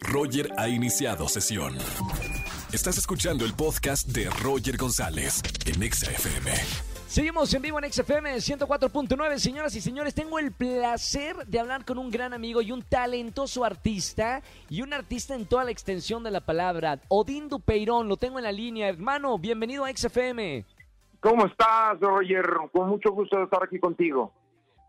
Roger ha iniciado sesión. Estás escuchando el podcast de Roger González en Exa FM. Seguimos en vivo en XFM 104.9. Señoras y señores, tengo el placer de hablar con un gran amigo y un talentoso artista y un artista en toda la extensión de la palabra, Odín Dupeirón. Lo tengo en la línea. Hermano, bienvenido a XFM. ¿Cómo estás, Roger? Con mucho gusto de estar aquí contigo.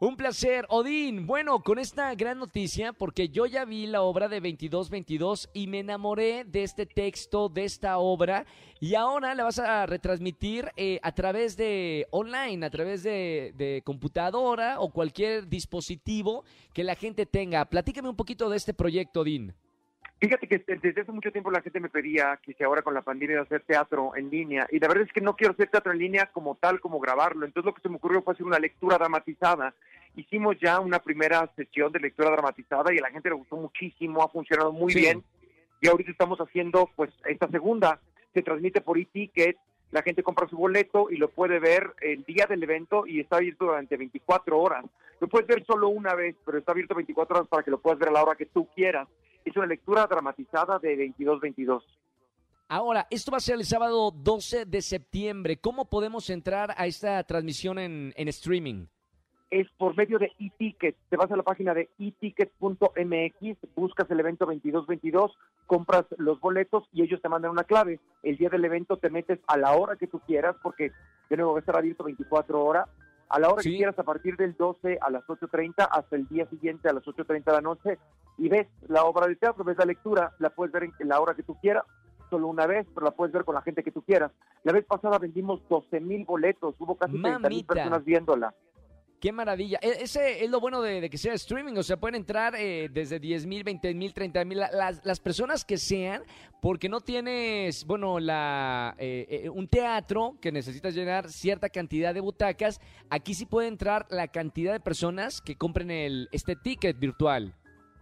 Un placer, Odín. Bueno, con esta gran noticia, porque yo ya vi la obra de 2222 y me enamoré de este texto, de esta obra, y ahora la vas a retransmitir eh, a través de online, a través de, computadora o cualquier dispositivo que la gente tenga. Platícame un poquito de este proyecto, Odín. Fíjate que desde hace mucho tiempo la gente me pedía que si ahora con la pandemia de hacer teatro en línea, y la verdad es que no quiero hacer teatro en línea como tal, como grabarlo. Entonces lo que se me ocurrió fue hacer una lectura dramatizada. Hicimos ya una primera sesión de lectura dramatizada y a la gente le gustó muchísimo, ha funcionado muy sí. bien. Y ahorita estamos haciendo pues esta segunda, se transmite por e-ticket, la gente compra su boleto y lo puede ver el día del evento y está abierto durante 24 horas. Lo puedes ver solo una vez, pero está abierto 24 horas para que lo puedas ver a la hora que tú quieras es una lectura dramatizada de 22-22. Ahora, esto va a ser el sábado 12 de septiembre. ¿Cómo podemos entrar a esta transmisión en, en streaming? Es por medio de e-ticket. Te vas a la página de eticket.mx, buscas el evento 2222, compras los boletos y ellos te mandan una clave. El día del evento te metes a la hora que tú quieras, porque de nuevo va a estar abierto 24 horas. A la hora sí. que quieras, a partir del 12 a las 8.30 hasta el día siguiente a las 8.30 de la noche, y ves la obra de teatro, ves la lectura, la puedes ver en la hora que tú quieras, solo una vez, pero la puedes ver con la gente que tú quieras. La vez pasada vendimos 12 mil boletos, hubo casi 30 mil personas viéndola. Qué maravilla. Ese es lo bueno de, de que sea streaming. O sea, pueden entrar eh, desde 10 mil, 20 mil, 30 mil. Las, las, personas que sean, porque no tienes, bueno, la eh, eh, un teatro que necesitas llenar cierta cantidad de butacas. Aquí sí puede entrar la cantidad de personas que compren el este ticket virtual.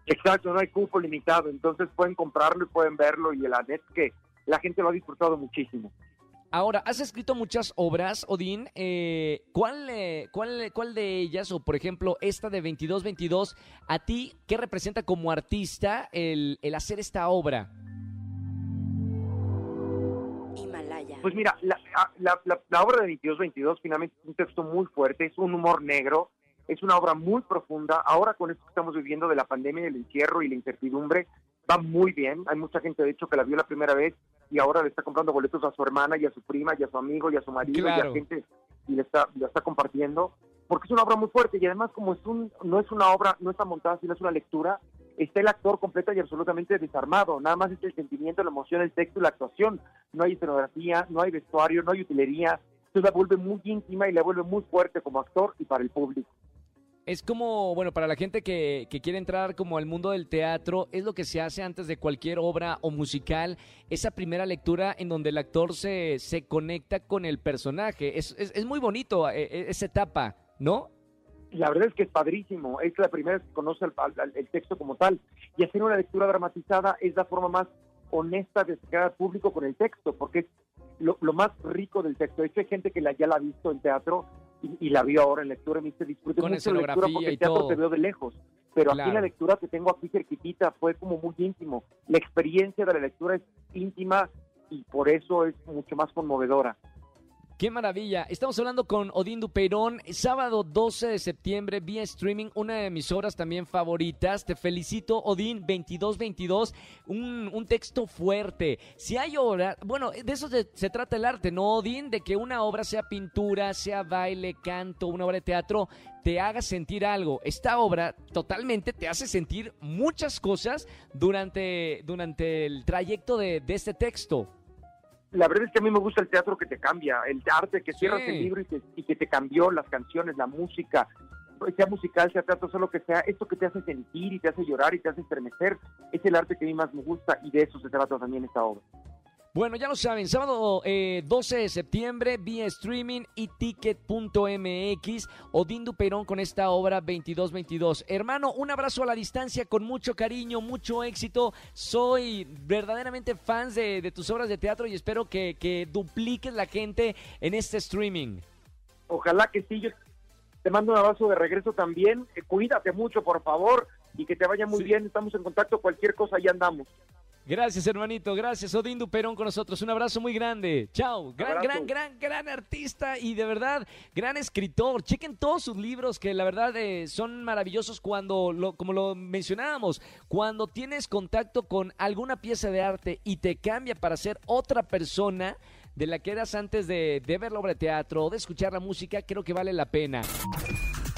Exacto, no hay cupo limitado. Entonces pueden comprarlo y pueden verlo. Y la net que la gente lo ha disfrutado muchísimo. Ahora, has escrito muchas obras, Odín. Eh, ¿cuál, eh, cuál, ¿Cuál de ellas, o por ejemplo esta de 2222, a ti, qué representa como artista el, el hacer esta obra? Himalaya. Pues mira, la, la, la, la obra de 2222 finalmente es un texto muy fuerte, es un humor negro, es una obra muy profunda. Ahora con esto que estamos viviendo de la pandemia, el encierro y la incertidumbre, va muy bien. Hay mucha gente, de hecho, que la vio la primera vez y ahora le está comprando boletos a su hermana y a su prima y a su amigo y a su marido claro. y a gente y le está, le está compartiendo. Porque es una obra muy fuerte y además como es un, no es una obra, no está montada, sino es una lectura, está el actor completo y absolutamente desarmado. Nada más es el sentimiento, la emoción, el texto y la actuación. No hay escenografía, no hay vestuario, no hay utilería. Entonces la vuelve muy íntima y la vuelve muy fuerte como actor y para el público. Es como, bueno, para la gente que, que, quiere entrar como al mundo del teatro, es lo que se hace antes de cualquier obra o musical, esa primera lectura en donde el actor se, se conecta con el personaje. Es, es, muy bonito eh, esa etapa, ¿no? La verdad es que es padrísimo, es la primera vez que conoce el, el, texto como tal. Y hacer una lectura dramatizada es la forma más honesta de llegar al público con el texto, porque es lo, lo más rico del texto. De hecho, hay gente que ya la ha visto en teatro y, y, la vio ahora en lectura y me dice, disfrute Con mucho la lectura porque el teatro te veo de lejos. Pero claro. aquí la lectura que tengo aquí cerquitita fue como muy íntimo. La experiencia de la lectura es íntima y por eso es mucho más conmovedora. Qué maravilla. Estamos hablando con Odín Dupeirón, sábado 12 de septiembre, vía streaming, una de mis obras también favoritas. Te felicito, Odín, 2222, un, un texto fuerte. Si hay obra, bueno, de eso se, trata el arte, ¿no, Odín? De que una obra sea pintura, sea baile, canto, una obra de teatro, te haga sentir algo. Esta obra totalmente te hace sentir muchas cosas durante, durante el trayecto de, de este texto la verdad es que a mí me gusta el teatro que te cambia, el arte que cierras sí. el libro y que, y que, te cambió las canciones, la música, sea musical, sea teatro, sea lo que sea, esto que te hace sentir y te hace llorar y te hace estremecer, es el arte que a mí más me gusta y de eso se trata también esta obra. Bueno, ya lo saben, sábado eh, 12 de septiembre, vía streaming y ticket.mx, Odín Duperón con esta obra 2222. Hermano, un abrazo a la distancia con mucho cariño, mucho éxito. Soy verdaderamente fan de, de tus obras de teatro y espero que, que, dupliques la gente en este streaming. Ojalá que sí, yo te mando un abrazo de regreso también. Eh, cuídate mucho, por favor. y que te vaya muy bien. Estamos en contacto, cualquier cosa, ahí andamos. Gracias, hermanito. Gracias, Odín Duperón con nosotros. Un abrazo muy grande. Chao. Gran, gran, gran, gran artista y de verdad, gran escritor. Chequen todos sus libros que la verdad eh, son maravillosos cuando, lo, como lo mencionábamos, cuando tienes contacto con alguna pieza de arte y te cambia para ser otra persona de la que eras antes de, de ver la obra de teatro o de escuchar la música, creo que vale la pena.